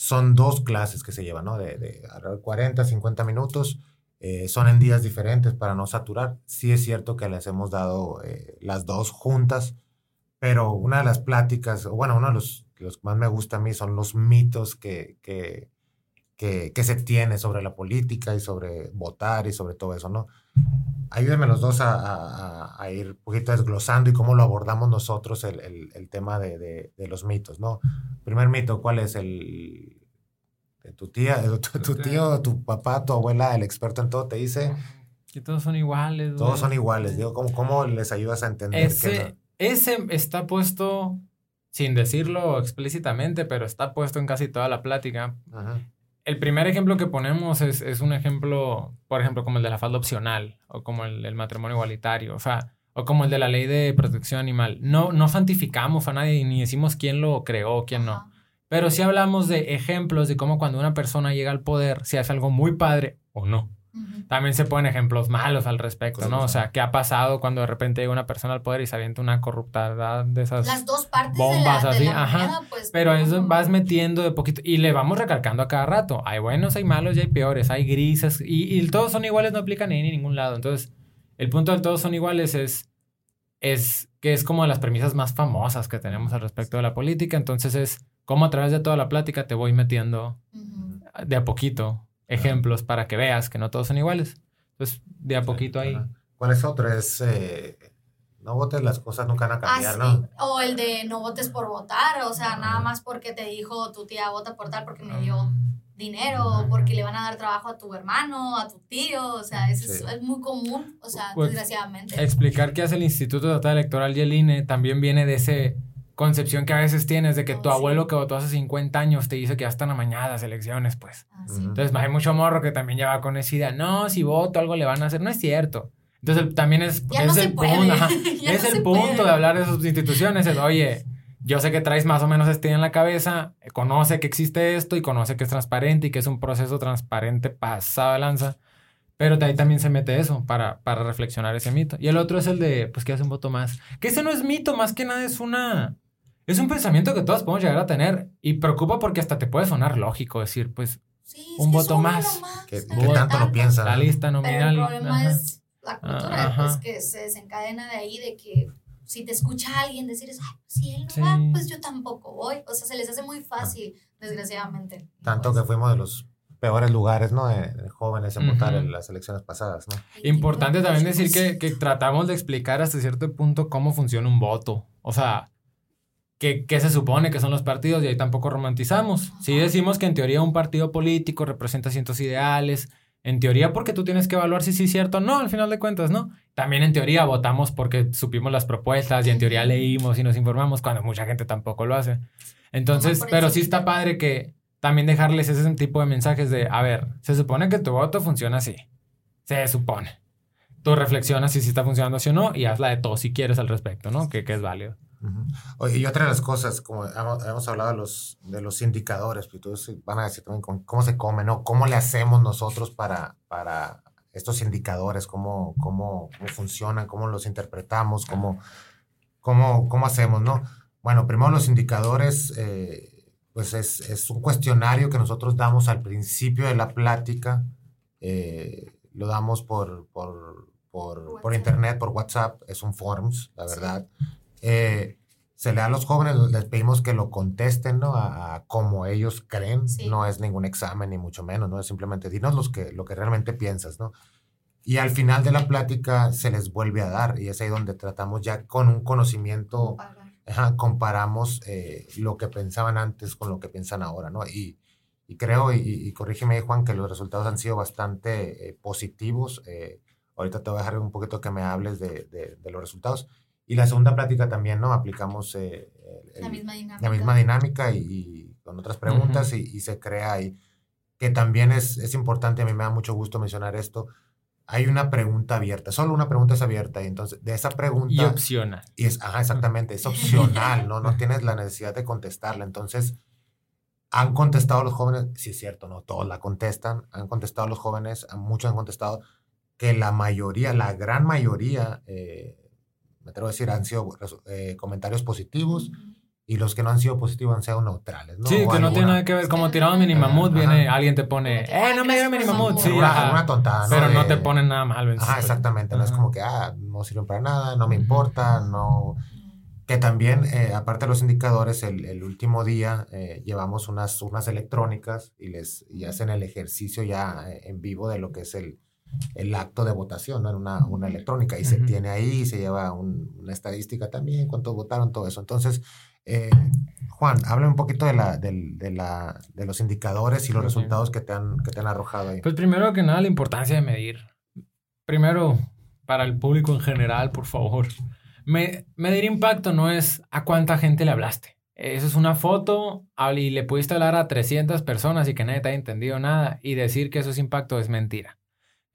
son dos clases que se llevan, ¿no? De, de 40, 50 minutos. Eh, son en días diferentes para no saturar. Sí es cierto que les hemos dado eh, las dos juntas, pero una de las pláticas, bueno, uno de los, los que más me gusta a mí son los mitos que, que, que, que se tiene sobre la política y sobre votar y sobre todo eso, ¿no? Ayúdenme los dos a, a, a, ir un poquito desglosando y cómo lo abordamos nosotros el, el, el tema de, de, de, los mitos, ¿no? Primer mito, ¿cuál es el de tu tía, de tu, tu, tío, tu papá, tu abuela, el experto en todo te dice que todos son iguales. Todos güey. son iguales, digo, ¿cómo, ¿cómo, les ayudas a entender ese, que no? ese está puesto sin decirlo explícitamente, pero está puesto en casi toda la plática. Ajá. El primer ejemplo que ponemos es, es, un ejemplo, por ejemplo, como el de la falda opcional o como el, el matrimonio igualitario, o sea, o como el de la ley de protección animal. No, no santificamos a nadie ni decimos quién lo creó, quién no. Pero sí hablamos de ejemplos de cómo cuando una persona llega al poder, si hace algo muy padre o no. Uh -huh. También se ponen ejemplos malos al respecto, ¿no? O sea, ¿qué ha pasado cuando de repente llega una persona al poder y se avienta una corruptad de esas Las dos partes bombas de la, así? de la Ajá. moneda, pues, Pero no, eso vas metiendo de poquito y le vamos recalcando a cada rato. Hay buenos, hay malos y hay peores, hay grises y, y todos son iguales, no aplican ni en ningún lado. Entonces, el punto del todos son iguales es, es que es como de las premisas más famosas que tenemos al respecto de la política. Entonces, es cómo a través de toda la plática te voy metiendo Uh -huh. de a poquito ejemplos para que veas que no todos son iguales. Entonces, de a poquito ahí. ¿Cuál es otro? Es eh, no votes, las cosas nunca van a cambiar, Ah, sí. ¿no? O el de no votes por votar, o sea, nada más porque te dijo tu tía vota por tal porque me dio dinero, o porque le van a dar trabajo a tu hermano, a tu tío, o sea, eso Sí. es, es muy común, o sea, Pues, desgraciadamente. Explicar qué hace el Instituto Estatal Electoral y el INE también viene de ese concepción que a veces tienes de que Oh, tu sí. abuelo que votó hace 50 años te dice que ya están amañadas elecciones, pues. Ah, sí. Entonces hay mucho morro que también ya va con esa idea, no, si voto algo le van a hacer, no es cierto. Entonces también es, Ya es no el punto, ajá, [laughs] ya es no el punto puede. de hablar de sus instituciones, es, oye, yo sé que traes más o menos este en la cabeza, conoce que existe esto y conoce que es transparente y que es un proceso transparente pasado de lanza, pero de ahí también se mete eso para, para reflexionar ese mito. Y el otro es el de, pues, que hace un voto más. Que ese no es mito, más que nada es una... Es un pensamiento que todos podemos llegar a tener y preocupa porque hasta te puede sonar lógico decir, pues, Sí, un voto más. no tanto lo piensan. la ¿no? lista Pero nominal. el problema ajá. es la cultura, Ajá. pues que se desencadena de ahí, de que si te escucha alguien decir, eso, "Ay, si él no Sí. va, pues yo tampoco voy. O sea, se les hace muy fácil, desgraciadamente. Tanto Pues, que fuimos de los peores lugares, ¿no? De, de jóvenes en votar en las elecciones pasadas, ¿no? Importante también decir pues, que, que tratamos de explicar hasta cierto punto cómo funciona un voto. O sea, qué, qué se supone que son los partidos y ahí tampoco romantizamos. Sí decimos que en teoría un partido político representa ciertos ideales. En teoría porque tú tienes que evaluar si sí es cierto o no, al final de cuentas, ¿no? También en teoría votamos porque supimos las propuestas y en teoría leímos y nos informamos cuando mucha gente tampoco lo hace. Entonces, pero sí está padre que también dejarles ese tipo de mensajes de, a ver, se supone que tu voto funciona así. Se supone. Tú reflexionas si sí está funcionando así o no y hazla de todo si quieres al respecto, ¿no? Que, que es válido. Ujú. Oye, y otra de las cosas, como hemos, hemos hablado de los, de los indicadores, pues todos van a decir también cómo, cómo se come, ¿no? ¿Cómo le hacemos nosotros para, para estos indicadores? ¿Cómo, cómo, cómo funcionan? ¿Cómo los interpretamos? ¿Cómo, cómo, cómo hacemos, no? Bueno, primero los indicadores, eh, pues es, es un cuestionario que nosotros damos al principio de la plática. eh, lo damos por, por, por, por internet, por WhatsApp, es un forms, la Sí. Eh, se le da a los jóvenes, les pedimos que lo contesten, ¿no? A, a como ellos creen, Sí. no es ningún examen ni mucho menos, ¿no? Es simplemente dinos los que, lo que realmente piensas, ¿no? Y al final de la plática se les vuelve a dar y es ahí donde tratamos ya con un conocimiento, ajá, comparamos eh, lo que pensaban antes con lo que piensan ahora, ¿no? Y, y creo, y, y corrígeme Juan, que los resultados han sido bastante eh, positivos. eh, ahorita te voy a dejar un poquito que me hables de, de- de los resultados. Y la segunda plática también, ¿no? Aplicamos eh, el- La misma dinámica. la misma dinámica y, y con otras preguntas y, y se crea ahí. Que también es, es importante, a mí me da mucho gusto mencionar esto. Hay una pregunta abierta, solo una pregunta es abierta y entonces de esa pregunta... Y opciona. Y es, ajá, exactamente, es opcional, ¿no? No [laughs] tienes la necesidad de contestarla. Entonces, han contestado los jóvenes, sí es cierto, no todos la contestan, han contestado los jóvenes, muchos han contestado que la mayoría, la gran mayoría, eh, me atrevo a decir, han sido eh, comentarios positivos y los que no han sido positivos han sido neutrales, ¿no? Sí, O que no alguna- tiene nada que ver. Como tiramos mini mamut, Ajá. viene alguien te pone, eh, no me dieron mini gracias por mamut. su Sí, ajá. alguna tontada, ¿no? Pero no te ponen nada malo en sí, Ajá, pues. exactamente, no es Ajá. como que, ah, no sirven para nada, no me importa, no... Que también, eh, aparte de los indicadores, el, el último día eh, llevamos unas urnas electrónicas y les y hacen el ejercicio ya eh, en vivo de lo que es el, el acto de votación, ¿no? En una, una electrónica. Y se Ujú. tiene ahí, se lleva un- una estadística también, cuántos votaron, todo eso. Entonces, eh, Juan, habla un poquito de, la, del- de, la, de los indicadores y los resultados que te, han, que te han arrojado ahí. Pues primero que nada, la importancia de medir. Primero, para el público en general, por favor. Me- medir impacto no es a cuánta gente le hablaste. Eso es una foto y le pudiste hablar a 300 personas y que nadie te haya entendido nada y decir que eso es impacto es mentira.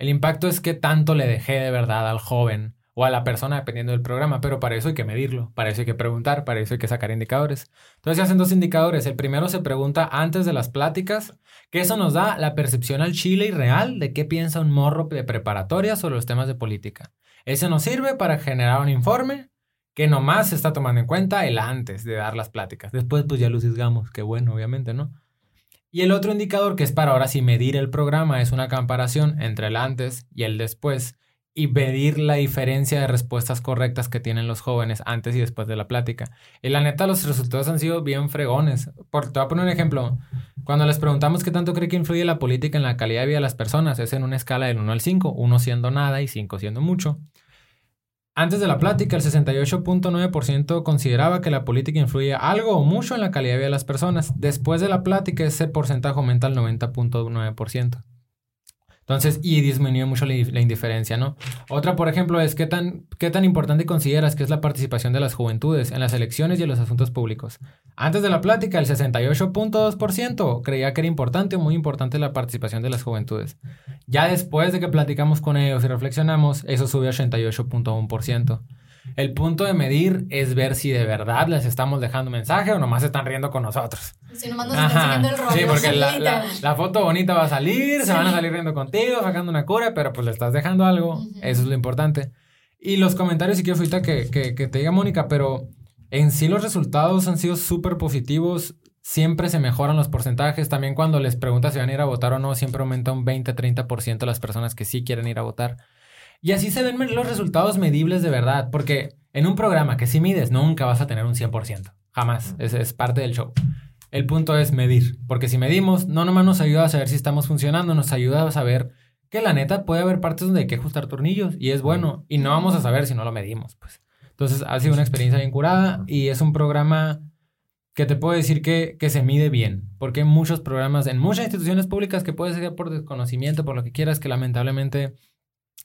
El impacto es que tanto le dejé de verdad al joven o a la persona dependiendo del programa, pero para eso hay que medirlo, para eso hay que preguntar, para eso hay que sacar indicadores. Entonces se hacen dos indicadores. El primero se pregunta antes de las pláticas, que eso nos da la percepción al chile y real de qué piensa un morro de preparatoria sobre los temas de política. Ese nos sirve para generar un informe que nomás se está tomando en cuenta el antes de dar las pláticas. Después pues ya lo sesgamos, que bueno, obviamente, ¿no? Y el otro indicador que es para ahora sí medir el programa es una comparación entre el antes y el después y medir la diferencia de respuestas correctas que tienen los jóvenes antes y después de la plática. Y la neta, los resultados han sido bien fregones. Por, te voy a poner un ejemplo. Cuando les preguntamos qué tanto cree que influye la política en la calidad de vida de las personas, es en una escala del 1 al 5, 1 siendo nada y 5 siendo mucho. Antes de la plática, el 68.9% consideraba que la política influye algo o mucho en la calidad de vida de las personas. Después de la plática, ese porcentaje aumenta al 90.9%. Entonces, y disminuye mucho la, indiferencia, ¿no? Otra, por ejemplo, es qué tan, qué tan importante consideras que es la participación de las juventudes en las elecciones y en los asuntos públicos. Antes de la plática, el 68.2% creía que era importante o muy importante la participación de las juventudes. Ya después de que platicamos con ellos y reflexionamos, eso sube a 88.1%. El punto de medir es ver si de verdad les estamos dejando mensaje o nomás están riendo con nosotros. Si nomás nos están el rollo. Sí, porque la, la- literal. la foto bonita va a salir, se van a salir riendo contigo, sacando una cura, pero pues le estás dejando algo. Eso es lo importante. Y los comentarios, si quiero ahorita que, que, que te diga Mónica, pero en sí los resultados han sido súper positivos. Siempre se mejoran los porcentajes. También cuando les preguntas si van a ir a votar o no, siempre aumenta un 20-30% las personas que sí quieren ir a votar. Y así se ven los resultados medibles de verdad, porque en un programa que sí mides, nunca vas a tener un 100%. Jamás. Es, es parte del show. El punto es medir, porque si medimos, no nomás nos ayuda a saber si estamos funcionando, nos ayuda a saber que la neta puede haber partes donde hay que ajustar tornillos y es bueno, y no vamos a saber si no lo medimos, pues. Entonces ha sido una experiencia bien curada y es un programa que te puedo decir que, que se mide bien, porque hay muchos programas en muchas instituciones públicas que puede ser por desconocimiento, por lo que quieras, que lamentablemente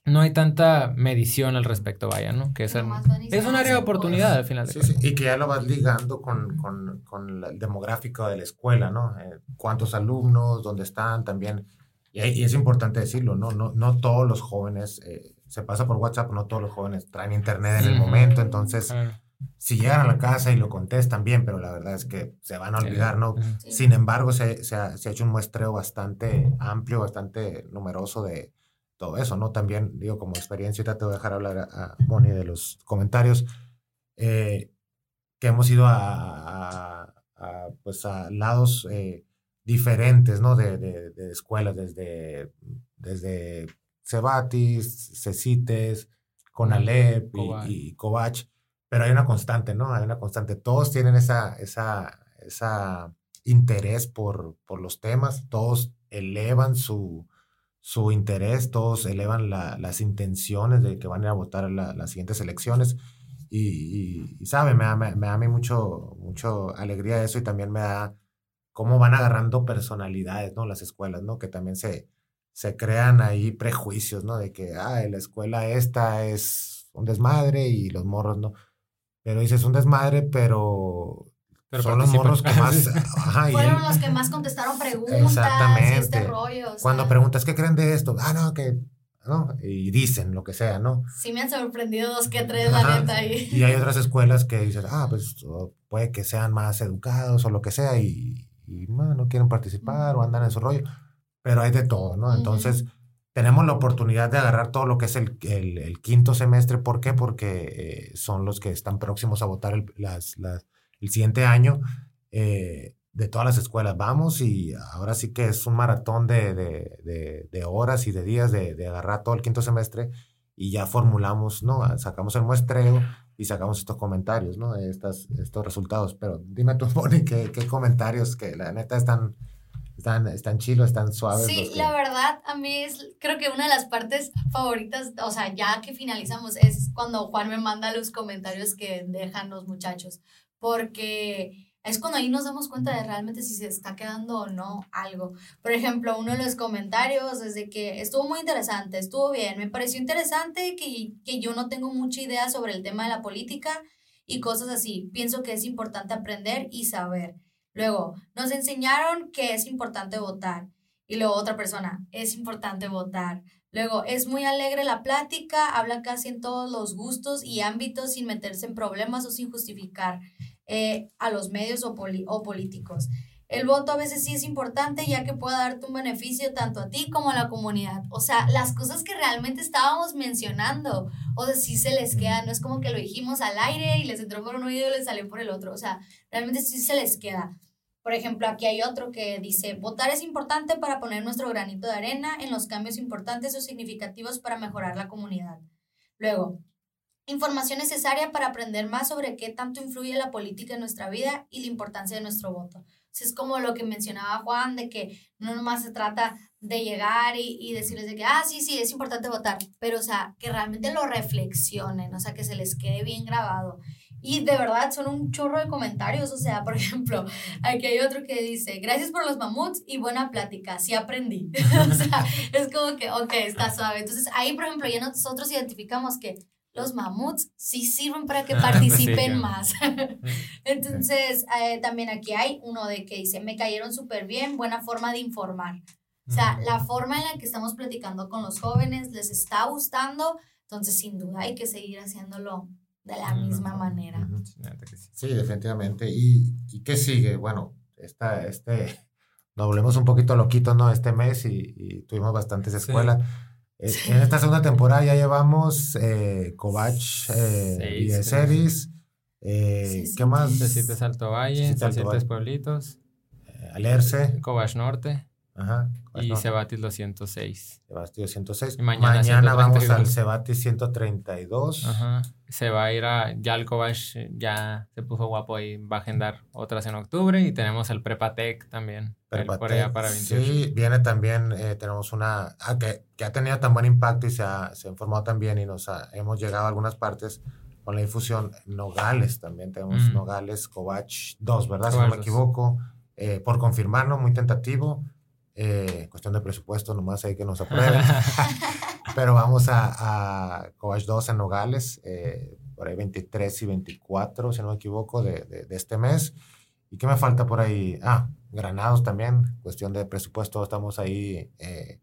no hay tanta medición al respecto, vaya, ¿no? Que es, el- es un área de hacen oportunidad al final de Sí, cuentas. sí, Y que ya lo vas ligando con, con, con la- el demográfico de la escuela, ¿no? Eh, ¿Cuántos alumnos? ¿Dónde están? También. Y, y es importante decirlo, ¿no? No, no todos los jóvenes, eh, se pasa por WhatsApp, no todos los jóvenes traen internet en el momento. Entonces, si llegan a la casa y lo contestan bien, pero la verdad es que se van a olvidar, ¿no? Sin embargo, se, se ha, se ha hecho un muestreo bastante amplio, bastante numeroso de todo eso, ¿no? También, digo, como experiencia, ahorita te voy a dejar hablar a, Moni de los comentarios, eh, que hemos ido a, a- a, pues a lados eh, diferentes, ¿no? De, de- de escuelas, desde, desde Cebatis, Cecites, Conalep y, y Covach, pero hay una constante, ¿no? Hay una constante. Todos tienen esa, esa, esa interés por, por los temas, todos elevan su, su interés, todos elevan la- las intenciones de que van a ir a votar en la- las siguientes elecciones. Y, y, y, sabe, me da, me, me da a mí mucho, mucho alegría eso y también me da cómo van agarrando personalidades, ¿no? Las escuelas, ¿no? Que también se, se crean ahí prejuicios, ¿no? De que, ah, la escuela esta es un desmadre y los morros, ¿no? Pero dices un desmadre, pero, Pero son los morros que más... [laughs] ajá, y Fueron él- los que más contestaron preguntas Exactamente. y este rollo. o sea, cuando preguntas, ¿qué creen de esto? Ah, no, que... ¿no? Y dicen lo que sea, ¿no? Sí me han sorprendido dos que tres, la Ajá. neta. Y... Y hay otras escuelas que dices, ah, pues puede que sean más educados o lo que sea y, y, no, no quieren participar o andan en su rollo, pero hay de todo, ¿no? Entonces, tenemos la oportunidad de agarrar todo lo que es el, el- el quinto semestre. ¿Por qué? Porque eh, son los que están próximos a votar el, las- las- el siguiente año eh, de todas las escuelas. Vamos y ahora sí que es un maratón de, de- de- de horas y de días de, agarrar todo el quinto semestre y ya formulamos, ¿no? Sacamos el muestreo y sacamos estos comentarios, ¿no? Estas, estos resultados. Pero dime tú, [laughs] Moni, ¿qué, qué comentarios que la neta están, están, están chilos, están suaves? Sí, la verdad, a mí es, creo que una de las partes favoritas, o sea, ya que finalizamos, es cuando Juan me manda los comentarios que dejan los muchachos, porque es cuando ahí nos damos cuenta de realmente si se está quedando o no algo. Por ejemplo, uno de los comentarios es de que estuvo muy interesante, estuvo bien, me pareció interesante que, que yo no tengo mucha idea sobre el tema de la política y cosas así. Pienso que es importante aprender y saber. Luego, nos enseñaron que es importante votar. Y luego otra persona, es importante votar. Luego, es muy alegre la plática, habla casi en todos los gustos y ámbitos sin meterse en problemas o sin justificar. Eh, a los medios o, o políticos. El voto a veces sí es importante ya que puede darte un beneficio tanto a ti como a la comunidad. O sea, las cosas que realmente estábamos mencionando, o sea, sí se les queda, no es como que lo dijimos al aire y les entró por un oído y les salió por el otro. O sea, realmente sí se les queda. Por ejemplo, aquí hay otro que dice, votar es importante para poner nuestro granito de arena en los cambios importantes o significativos para mejorar la comunidad. Luego, Información necesaria para aprender más sobre qué tanto influye la política en nuestra vida y la importancia de nuestro voto. es como lo que mencionaba Juan, de que no nomás se trata de llegar y, y, decirles de que, ah, sí, sí, es importante votar, pero, o sea, que realmente lo reflexionen, o sea, que se les quede bien grabado. Y de verdad son un chorro de comentarios, o sea, por [laughs] ejemplo, aquí hay otro que dice, gracias por los mamuts y buena plática, sí aprendí. [laughs] o sea, es como que, ok, está suave. Entonces ahí, por ejemplo, ya nosotros identificamos que los mamuts sí sirven para que [laughs] participen más. Entonces, eh, también aquí hay uno de que dice, me cayeron súper bien, buena forma de informar. O sea, la forma en la que estamos platicando con los jóvenes les está gustando, entonces sin duda hay que seguir haciéndolo de la misma manera. Sí, definitivamente. ¿Y, ¿Y, qué sigue? Bueno, esta, este, [laughs] nos volvemos un poquito loquitos, ¿no? Este mes y, tuvimos bastantes escuelas. Eh, en esta segunda temporada ya llevamos eh, Covach eh, y Series. Eh, ¿Qué más? Decirte Salto Valle, Salsientes Pueblitos. Eh, Alerce. Covach Norte. Ajá. Y Cebatis 206. Cebatis 206. Y mañana, mañana vamos al Cebatis 132. Ajá. Se va a ir a. Ya el Covach ya se puso guapo y va a agendar otras en octubre. Y tenemos el Prepatec también. Prepatec. Por allá para 28. Sí, viene también. Eh, tenemos una. Ah, que, que, ha tenido tan buen impacto y se ha, se ha informado también. Y nos hemos llegado a algunas partes con la difusión. Nogales también. Tenemos Nogales, Covach 2, ¿verdad? si no me equivoco. Eh, por confirmarlo, muy tentativo. Eh, cuestión de presupuesto, nomás hay que nos aprueben. [laughs] [laughs] Pero vamos a, a 2 en Nogales, eh, por ahí 23 y 24, si no me equivoco, de, de, este mes. ¿Y qué me falta por ahí? Ah, Granados también, cuestión de presupuesto, estamos ahí. Eh,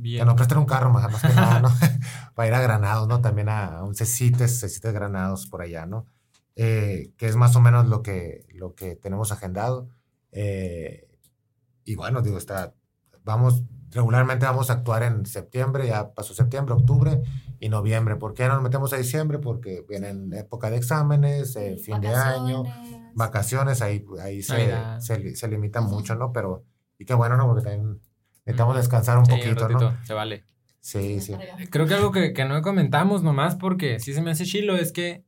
que nos presten un carro más, más que nada, ¿no? [laughs] Para ir a Granados, ¿no? También a, un Cecites, Cecites Granados por allá, ¿no? que es más o menos lo que, lo que tenemos agendado. y bueno, digo, está, vamos, regularmente vamos a actuar en septiembre, ya pasó septiembre, octubre y noviembre. ¿Por qué no nos metemos a diciembre? Porque vienen época de exámenes, eh, fin de año, vacaciones, ahí, ahí se, se, se, limita mucho, ¿no? Pero, y qué bueno, ¿no? Porque también necesitamos descansar un poquito, ¿no? Se vale. Sí, sí. Creo que algo que, que no comentamos nomás, porque sí se me hace chilo, es que,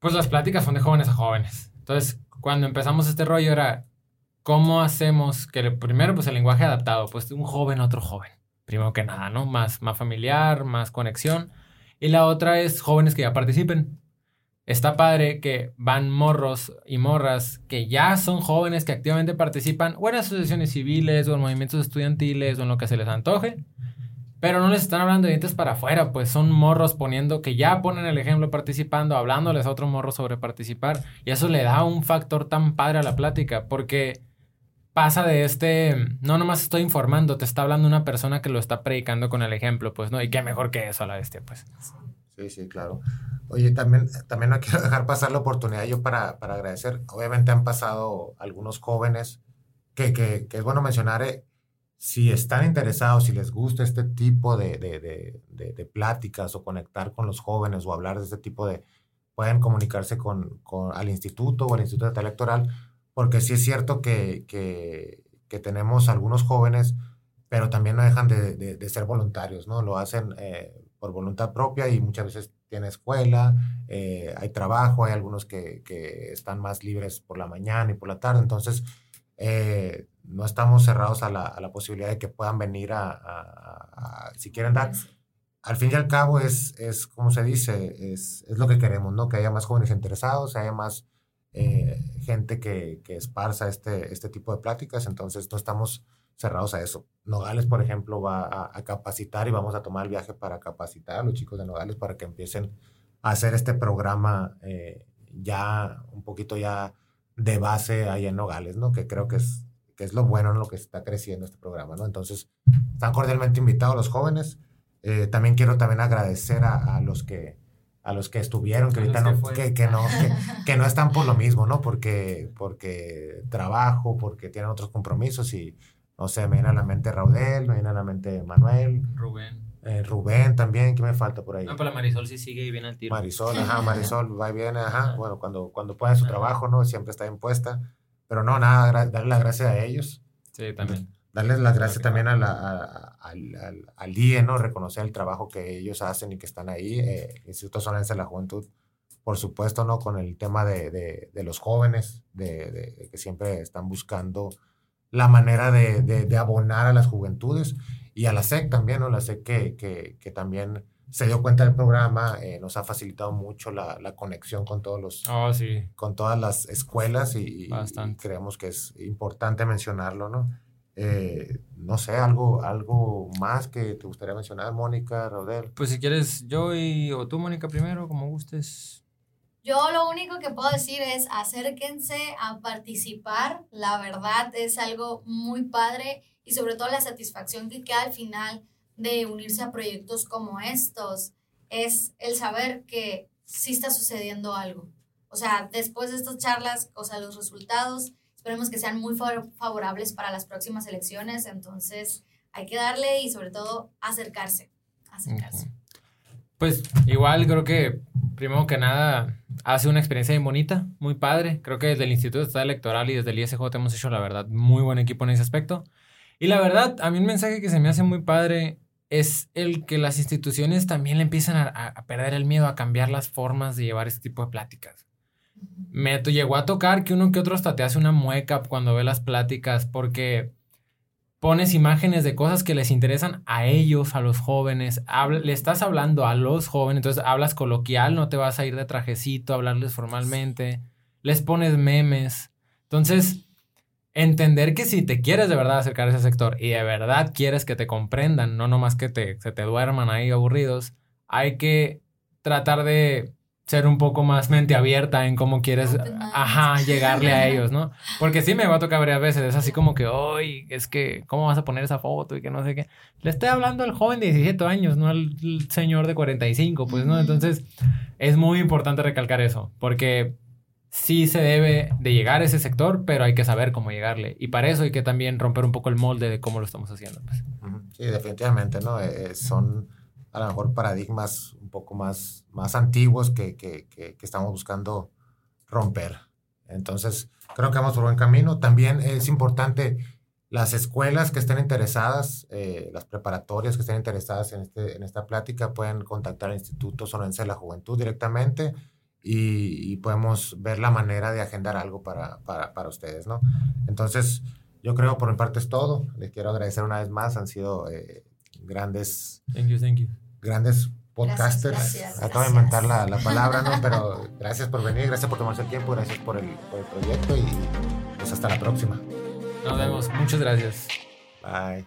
pues las pláticas son de jóvenes a jóvenes. Entonces, cuando empezamos este rollo era, ¿cómo hacemos que primero, pues el lenguaje adaptado, pues un joven a otro joven, primero que nada, ¿no? Más, más familiar, más conexión. Y la otra es jóvenes que ya participen. Está padre que van morros y morras que ya son jóvenes que activamente participan o en asociaciones civiles o en movimientos estudiantiles o en lo que se les antoje. Pero no les están hablando de dientes para afuera, pues son morros poniendo que ya ponen el ejemplo participando, hablándoles a otro morro sobre participar. Y eso le da un factor tan padre a la plática, porque pasa de este, no nomás estoy informando, te está hablando una persona que lo está predicando con el ejemplo, pues, ¿no? Y qué mejor que eso a la bestia, pues. Sí, sí, claro. Oye, también, también no quiero dejar pasar la oportunidad yo para, para agradecer. Obviamente han pasado algunos jóvenes que, que, que es bueno mencionar, eh, si están interesados, si les gusta este tipo de, de, de, de, pláticas o conectar con los jóvenes o hablar de este tipo de, pueden comunicarse con, con al instituto o al instituto electoral porque sí es cierto que, que, que tenemos algunos jóvenes, pero también no dejan de, de, ser voluntarios, ¿no? Lo hacen eh, por voluntad propia y muchas veces tiene escuela, eh, hay trabajo, hay algunos que, que, están más libres por la mañana y por la tarde, entonces eh, no estamos cerrados a la, a la, posibilidad de que puedan venir a, a, si quieren dar. Al fin y al cabo es, es como se dice, es, es lo que queremos, ¿no? Que haya más jóvenes interesados, haya más eh, gente que, que, esparza este, este tipo de pláticas, entonces no estamos cerrados a eso. Nogales, por ejemplo, va a, capacitar y vamos a tomar el viaje para capacitar a los chicos de Nogales para que empiecen a hacer este programa eh, ya un poquito ya de base ahí en Nogales, ¿no? Que creo que es, que es lo bueno en lo que está creciendo este programa, ¿no? Entonces, están cordialmente invitados los jóvenes. Eh, también quiero también agradecer a, a, los que a los que estuvieron, que ahorita no, que, que, no, [laughs] que, no están por lo mismo, ¿no? Porque, porque trabajo, porque tienen otros compromisos y, no sé, me viene a la mente Raudel, me viene a la mente Manuel. Rubén. Eh, Rubén también, ¿qué me falta por ahí? No, pero Marisol sí sigue y viene al tiro. Marisol, ajá, Marisol va y viene, ajá. Bueno, cuando, cuando pueden su trabajo, ¿no? Siempre está impuesta. Pero no, nada, darle las gracias a ellos. Sí, también. Darles las gracias también a la, al, al, al, IE, ¿no? Reconocer el trabajo que ellos hacen y que están ahí. Eh, Instituto Solense de la Juventud, por supuesto, ¿no? Con el tema de, de, de los jóvenes, de, de, que siempre están buscando la manera de, de, abonar a las juventudes y a la SEC también, ¿no? La SEC que, que, que también se dio cuenta del programa, eh, nos ha facilitado mucho la, la, conexión con todos los, oh, sí. con todas las escuelas y, y, creemos que es importante mencionarlo, ¿no? Eh, no sé, algo, algo más que te gustaría mencionar, Mónica, Rodel. Pues si quieres, yo y o tú, Mónica, primero, como gustes. Yo lo único que puedo decir es acérquense a participar. La verdad es algo muy padre y sobre todo la satisfacción que queda al final de unirse a proyectos como estos es el saber que sí está sucediendo algo. O sea, después de estas charlas, o sea, los resultados, esperemos que sean muy favorables para las próximas elecciones. Entonces, hay que darle y sobre todo acercarse. Acercarse. Pues igual creo que primero que nada hace una experiencia bien bonita, muy padre. Creo que desde el Instituto Estado Electoral y desde el ISJ hemos hecho, la verdad, muy buen equipo en ese aspecto. Y la verdad, a mí un mensaje que se me hace muy padre es el que las instituciones también le empiezan a, a perder el miedo a cambiar las formas de llevar este tipo de pláticas. Me llegó a tocar que uno que otro hasta te hace una mueca cuando ve las pláticas porque pones imágenes de cosas que les interesan a ellos, a los jóvenes, le estás hablando a los jóvenes, entonces hablas coloquial, no te vas a ir de trajecito a hablarles formalmente, les pones memes. Entonces, entender que si te quieres de verdad acercar a ese sector y de verdad quieres que te comprendan, no nomás que te, se te duerman ahí aburridos, hay que tratar de ser un poco más mente abierta en cómo quieres, ajá, llegarle a ellos, ¿no? [laughs] Porque sí me va a tocar varias veces, es así como que, hoy es que, ¿cómo vas a poner esa foto? Y que no sé qué. Le estoy hablando al joven de 17 años, no al señor de 45, pues, ¿no? Entonces, es muy importante recalcar eso, porque sí se debe de llegar a ese sector, pero hay que saber cómo llegarle. Y para eso hay que también romper un poco el molde de cómo lo estamos haciendo. Pues. Sí, definitivamente, ¿no? Eh, son a lo mejor paradigmas poco más, más antiguos que, que, que, estamos buscando romper. Entonces, creo que vamos por buen camino. También es importante las escuelas que estén interesadas, eh, las preparatorias que estén interesadas en, este, en esta plática, pueden contactar al Instituto Sonense de la Juventud directamente y, y, podemos ver la manera de agendar algo para, para, para, ustedes, ¿no? Entonces, yo creo por mi parte es todo. Les quiero agradecer una vez más. Han sido eh, grandes... Thank you, thank you. Grandes podcasters. Acabo de inventar la, la, palabra, ¿no? Pero gracias por venir, gracias por tomarse el tiempo, gracias por el, por el proyecto y pues hasta la próxima. Nos vemos. Muchas gracias. Bye.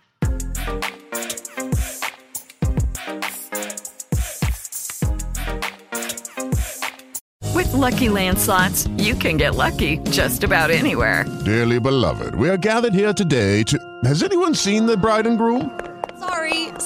With lucky landslots, you can get lucky just about anywhere. Dearly beloved, we are gathered here today to. Has anyone seen the bride and groom?